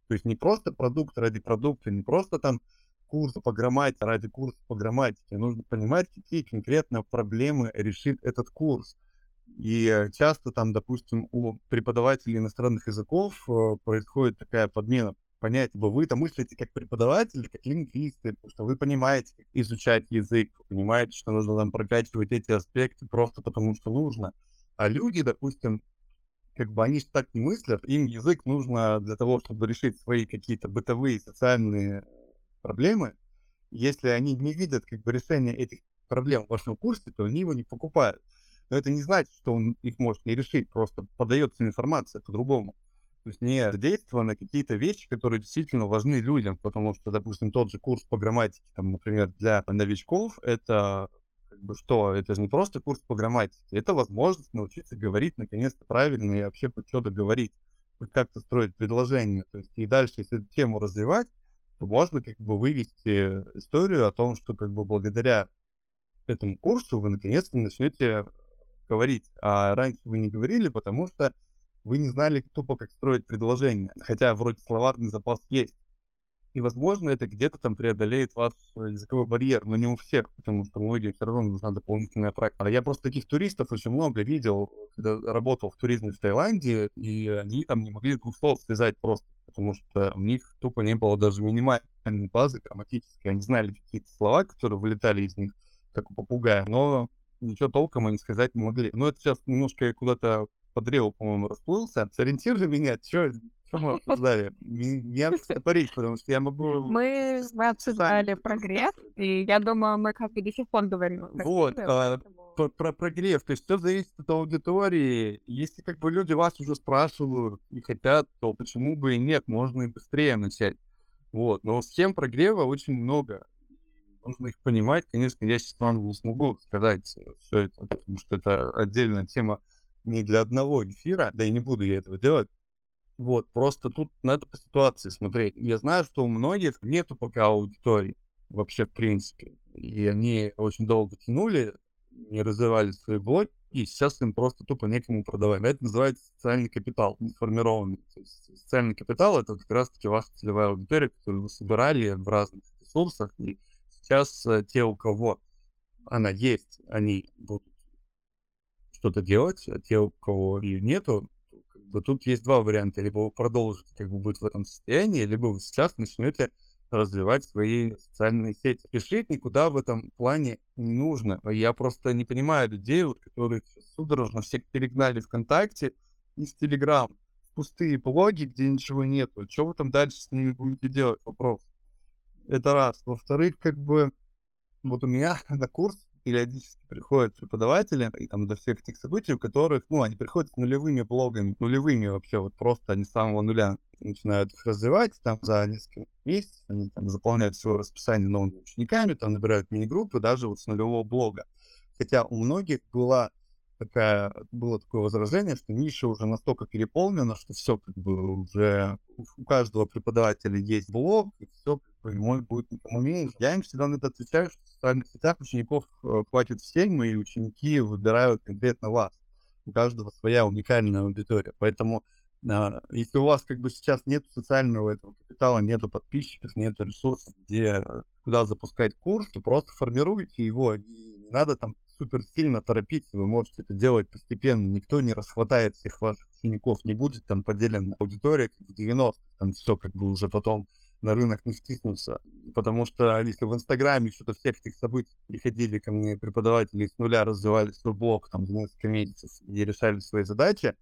То есть не просто продукт ради продукта, не просто там курс по грамматике ради курса по грамматике. Нужно понимать, какие конкретно проблемы решит этот курс. И часто там, допустим, у преподавателей иностранных языков э, происходит такая подмена понять, бы вы там мыслите как преподаватель, как лингвисты, что вы понимаете, как изучать язык, понимаете, что нужно там прокачивать эти аспекты просто потому, что нужно. А люди, допустим, как бы они так не мыслят, им язык нужно для того, чтобы решить свои какие-то бытовые социальные проблемы. Если они не видят как бы решения этих проблем в вашем курсе, то они его не покупают. Но это не значит, что он их может не решить, просто подается информация по-другому. То есть не действие на какие-то вещи, которые действительно важны людям, потому что, допустим, тот же курс по грамматике, там, например, для новичков, это как бы что, это же не просто курс по грамматике, это возможность научиться говорить наконец-то правильно и вообще хоть что-то говорить, как-то строить предложение. То есть и дальше, если эту тему развивать, то можно как бы вывести историю о том, что как бы благодаря этому курсу вы наконец-то начнете говорить, а раньше вы не говорили, потому что вы не знали тупо, как строить предложение, хотя вроде словарный запас есть. И, возможно, это где-то там преодолеет ваш языковой барьер, но не у всех, потому что многие все равно нужна дополнительная практика. А я просто таких туристов очень много видел, когда работал в туризме в Таиланде, и они там не могли двух слов связать просто, потому что у них тупо не было даже минимальной базы грамматической. Они знали какие-то слова, которые вылетали из них, как у попугая, но ничего толком они сказать не могли. Но это сейчас немножко куда-то по древу, по-моему, расплылся. Сориентируй меня, что мы обсуждали? Не отстопорить, потому что я могу... Мы, мы обсуждали прогресс, и я думаю, мы как бы до сих пор говорим. Вот, а, про, про прогресс. То есть все зависит от аудитории. Если как бы люди вас уже спрашивают и хотят, то почему бы и нет, можно и быстрее начать. Вот, но схем прогрева очень много. Нужно их понимать. Конечно, я сейчас вам смогу сказать все это, потому что это отдельная тема не для одного эфира, да и не буду я этого делать. Вот, просто тут надо по ситуации смотреть. Я знаю, что у многих нету пока аудитории вообще в принципе. И они очень долго тянули, не развивали свои блоги, и сейчас им просто тупо некому продавать. Это называется социальный капитал, сформированный. Социальный капитал — это как раз-таки ваша целевая аудитория, которую вы собирали в разных ресурсах, и сейчас э, те, у кого она есть, они будут что-то делать, а те, у кого ее нету, как бы тут есть два варианта. Либо вы продолжите как бы быть в этом состоянии, либо вы сейчас начнете развивать свои социальные сети. Спешить никуда в этом плане не нужно. Я просто не понимаю людей, вот, которые судорожно всех перегнали ВКонтакте из Телеграм. Пустые блоги, где ничего нету. Что вы там дальше с ними будете делать? Вопрос. Это раз. Во-вторых, как бы, вот у меня на курс периодически приходят преподаватели и там до всех этих событий, у которых, ну, они приходят с нулевыми блогами, нулевыми вообще, вот просто они с самого нуля начинают их развивать, там за несколько месяцев они там заполняют свое расписание новыми учениками, там набирают мини-группы даже вот с нулевого блога. Хотя у многих была такая, было такое возражение, что ниша уже настолько переполнена, что все как бы уже у каждого преподавателя есть блог, и все мой будет никому меньше. Я им всегда на это отвечаю, что в социальных сетях учеников э, хватит всем, и ученики выбирают конкретно вас. У каждого своя уникальная аудитория. Поэтому а, если у вас как бы сейчас нет социального этого капитала, нету подписчиков, нет ресурсов, где куда запускать курс, то просто формируйте его. И не надо там супер сильно торопиться, вы можете это делать постепенно. Никто не расхватает всех ваших учеников, не будет там поделена аудитория в 90 там все как бы уже потом на рынок не втиснуться. Потому что если в Инстаграме что-то всех этих событий приходили ко мне преподаватели с нуля, развивали свой блог там за несколько месяцев и решали свои задачи,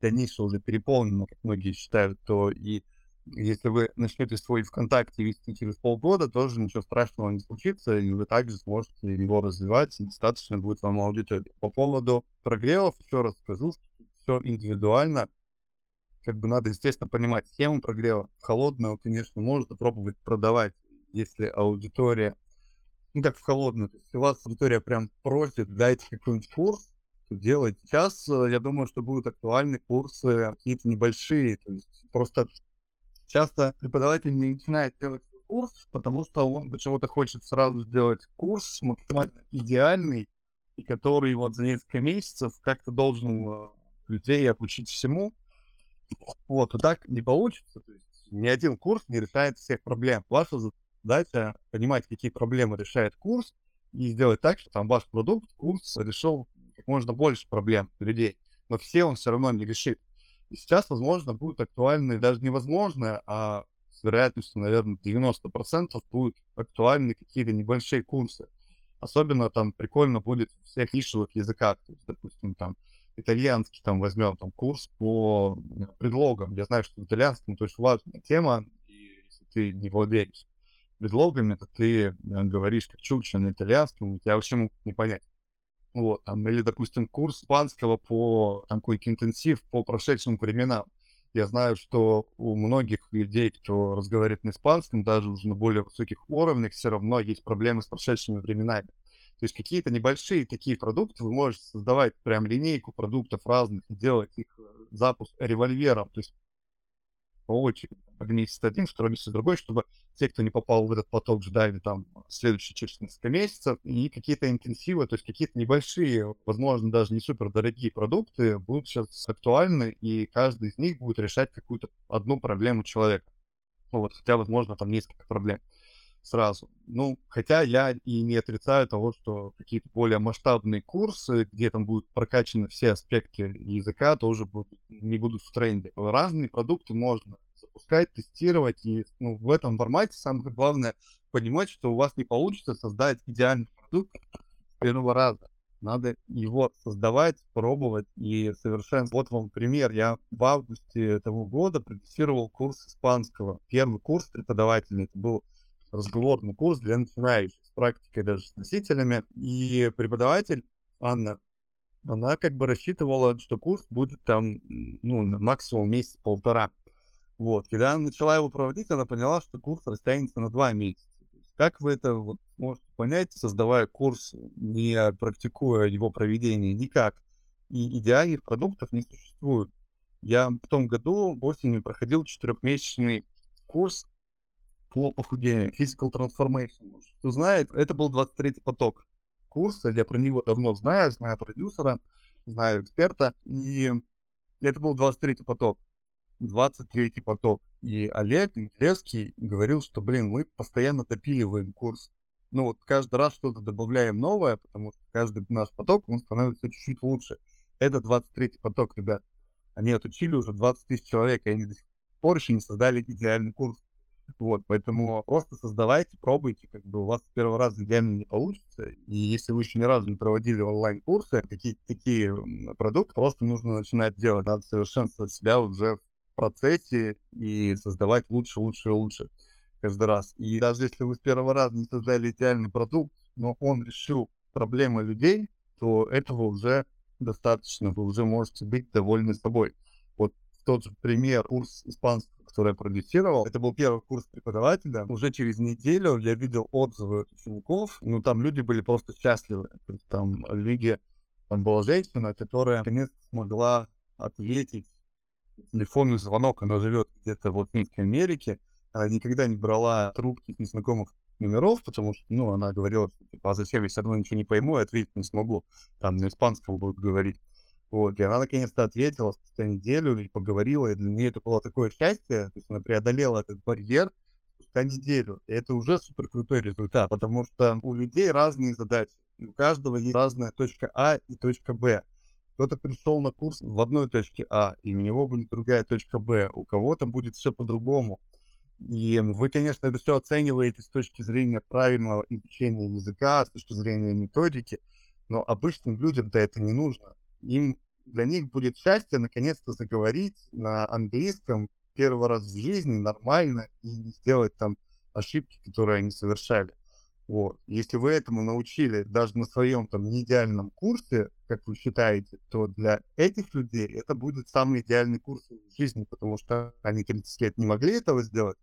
дальнейшее уже переполнено, как многие считают, то и если вы начнете свой ВКонтакте вести через полгода, тоже ничего страшного не случится, и вы также сможете его развивать, и достаточно будет вам аудитории. По поводу прогревов еще раз скажу, все индивидуально. Как бы надо, естественно, понимать схему прогрева. Холодную, конечно, можно пробовать продавать, если аудитория, ну как в холодную, то есть у вас аудитория прям просит, дайте какой-нибудь курс, делать. Сейчас, э, я думаю, что будут актуальны курсы какие-то небольшие. То есть просто часто преподаватель не начинает делать курс, потому что он почему-то хочет сразу сделать курс максимально идеальный, и который вот за несколько месяцев как-то должен э, людей обучить всему. Вот, и так не получится. То есть ни один курс не решает всех проблем. Ваша задача понимать, какие проблемы решает курс, и сделать так, что там ваш продукт, курс решил как можно больше проблем людей, но все он все равно не решит. Сейчас, возможно, будет актуальны, даже невозможно, а с вероятностью, наверное, 90% будут актуальны какие-то небольшие курсы. Особенно там прикольно будет в всех нишевых языках. То есть, допустим, там итальянский там возьмем там курс по предлогам. Я знаю, что в итальянском то есть важная тема, и если ты не владеешь предлогами, то ты э, говоришь как чукча на итальянском, тебя вообще могут не понять. Вот, там, или, допустим, курс испанского по там, какой-то интенсив по прошедшим временам. Я знаю, что у многих людей, кто разговаривает на испанском, даже уже на более высоких уровнях, все равно есть проблемы с прошедшими временами. То есть какие-то небольшие такие продукты вы можете создавать прям линейку продуктов разных и делать их э, запуск револьвером. То есть по очереди. Месяц один, второй месяц другой, чтобы те, кто не попал в этот поток, ждали там следующие через несколько месяцев, и какие-то интенсивы, то есть какие-то небольшие, возможно, даже не супер дорогие продукты будут сейчас актуальны, и каждый из них будет решать какую-то одну проблему человека. Ну вот, хотя, возможно, там несколько проблем сразу. Ну, хотя я и не отрицаю того, что какие-то более масштабные курсы, где там будут прокачаны все аспекты языка, тоже будут, не будут в тренде. Разные продукты можно запускать, тестировать, и ну, в этом формате самое главное понимать, что у вас не получится создать идеальный продукт с первого раза. Надо его создавать, пробовать и совершенно. Вот вам пример. Я в августе этого года протестировал курс испанского. Первый курс преподавательный. Это был разговорный курс для начинающих, с практикой даже с носителями. И преподаватель Анна, она как бы рассчитывала, что курс будет там, ну, максимум месяц-полтора. Вот. Когда она начала его проводить, она поняла, что курс растянется на два месяца. Как вы это вот можете понять, создавая курс, не практикуя его проведение? Никак. И идеальных продуктов не существует. Я в том году осенью проходил четырехмесячный курс по похудению, Physical Transformation. Кто знает, это был 23-й поток курса, я про него давно знаю, знаю продюсера, знаю эксперта, и это был 23-й поток. 23-й поток. И Олег Интересский говорил, что, блин, мы постоянно допиливаем курс. Ну вот каждый раз что-то добавляем новое, потому что каждый наш поток, он становится чуть-чуть лучше. Это 23-й поток, ребят. Они отучили уже 20 тысяч человек, и они до сих пор еще не создали идеальный курс. Вот, поэтому просто создавайте, пробуйте, как бы у вас с первого раза идеально не получится. И если вы еще ни разу не проводили онлайн-курсы, какие-то такие продукты, просто нужно начинать делать. Надо совершенствовать себя уже в процессе и создавать лучше, лучше и лучше каждый раз. И даже если вы с первого раза не создали идеальный продукт, но он решил проблемы людей, то этого уже достаточно, вы уже можете быть довольны собой. Вот тот же пример, курс испанского, который я продюсировал, это был первый курс преподавателя. Уже через неделю я видел отзывы от учеников, ну там люди были просто счастливы. Там люди, там была женщина, которая наконец смогла ответить телефонный звонок, она живет где-то в Латинской Америке, она никогда не брала трубки незнакомых номеров, потому что, ну, она говорила, типа, а зачем я все равно ничего не пойму, и ответить не смогу. Там на испанском будут говорить. Вот, и она наконец-то ответила спустя неделю и поговорила, и для нее это было такое счастье, то есть она преодолела этот барьер спустя неделю. И это уже супер крутой результат, потому что у людей разные задачи, у каждого есть разная точка А и точка Б. Кто-то пришел на курс в одной точке А, и у него будет другая точка Б, у кого-то будет все по-другому. И вы, конечно, это все оцениваете с точки зрения правильного изучения языка, с точки зрения методики, но обычным людям-то это не нужно. Им для них будет счастье наконец-то заговорить на английском первый раз в жизни нормально и не сделать там ошибки, которые они совершали. Вот. Если вы этому научили даже на своем там неидеальном курсе, как вы считаете, то для этих людей это будет самый идеальный курс в жизни, потому что они 30 лет не могли этого сделать,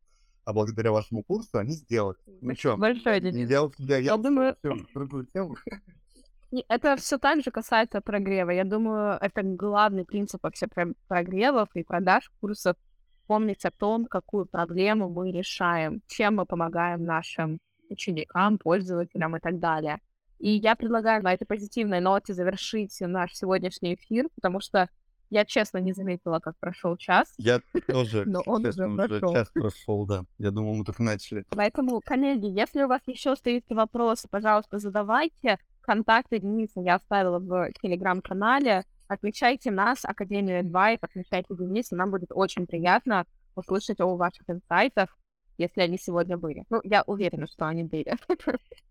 а благодаря вашему курсу они сделали. Ну что, большое не делать я, я думаю... Все, другую тему. Это все так же касается прогрева. Я думаю, это главный принцип вообще прогревов и продаж курсов. Помнить о том, какую проблему мы решаем, чем мы помогаем нашим ученикам, пользователям и так далее. И я предлагаю на этой позитивной ноте завершить наш сегодняшний эфир, потому что я, честно, не заметила, как прошел час. Я тоже, но он честно, уже прошел. час прошел, да. Я думал, мы только начали. Поэтому, коллеги, если у вас еще остаются вопросы, пожалуйста, задавайте. Контакты Дениса я оставила в телеграм-канале. Отмечайте нас, Академию Advice, отмечайте Дениса. Нам будет очень приятно услышать о ваших инсайтах, если они сегодня были. Ну, я уверена, что они были.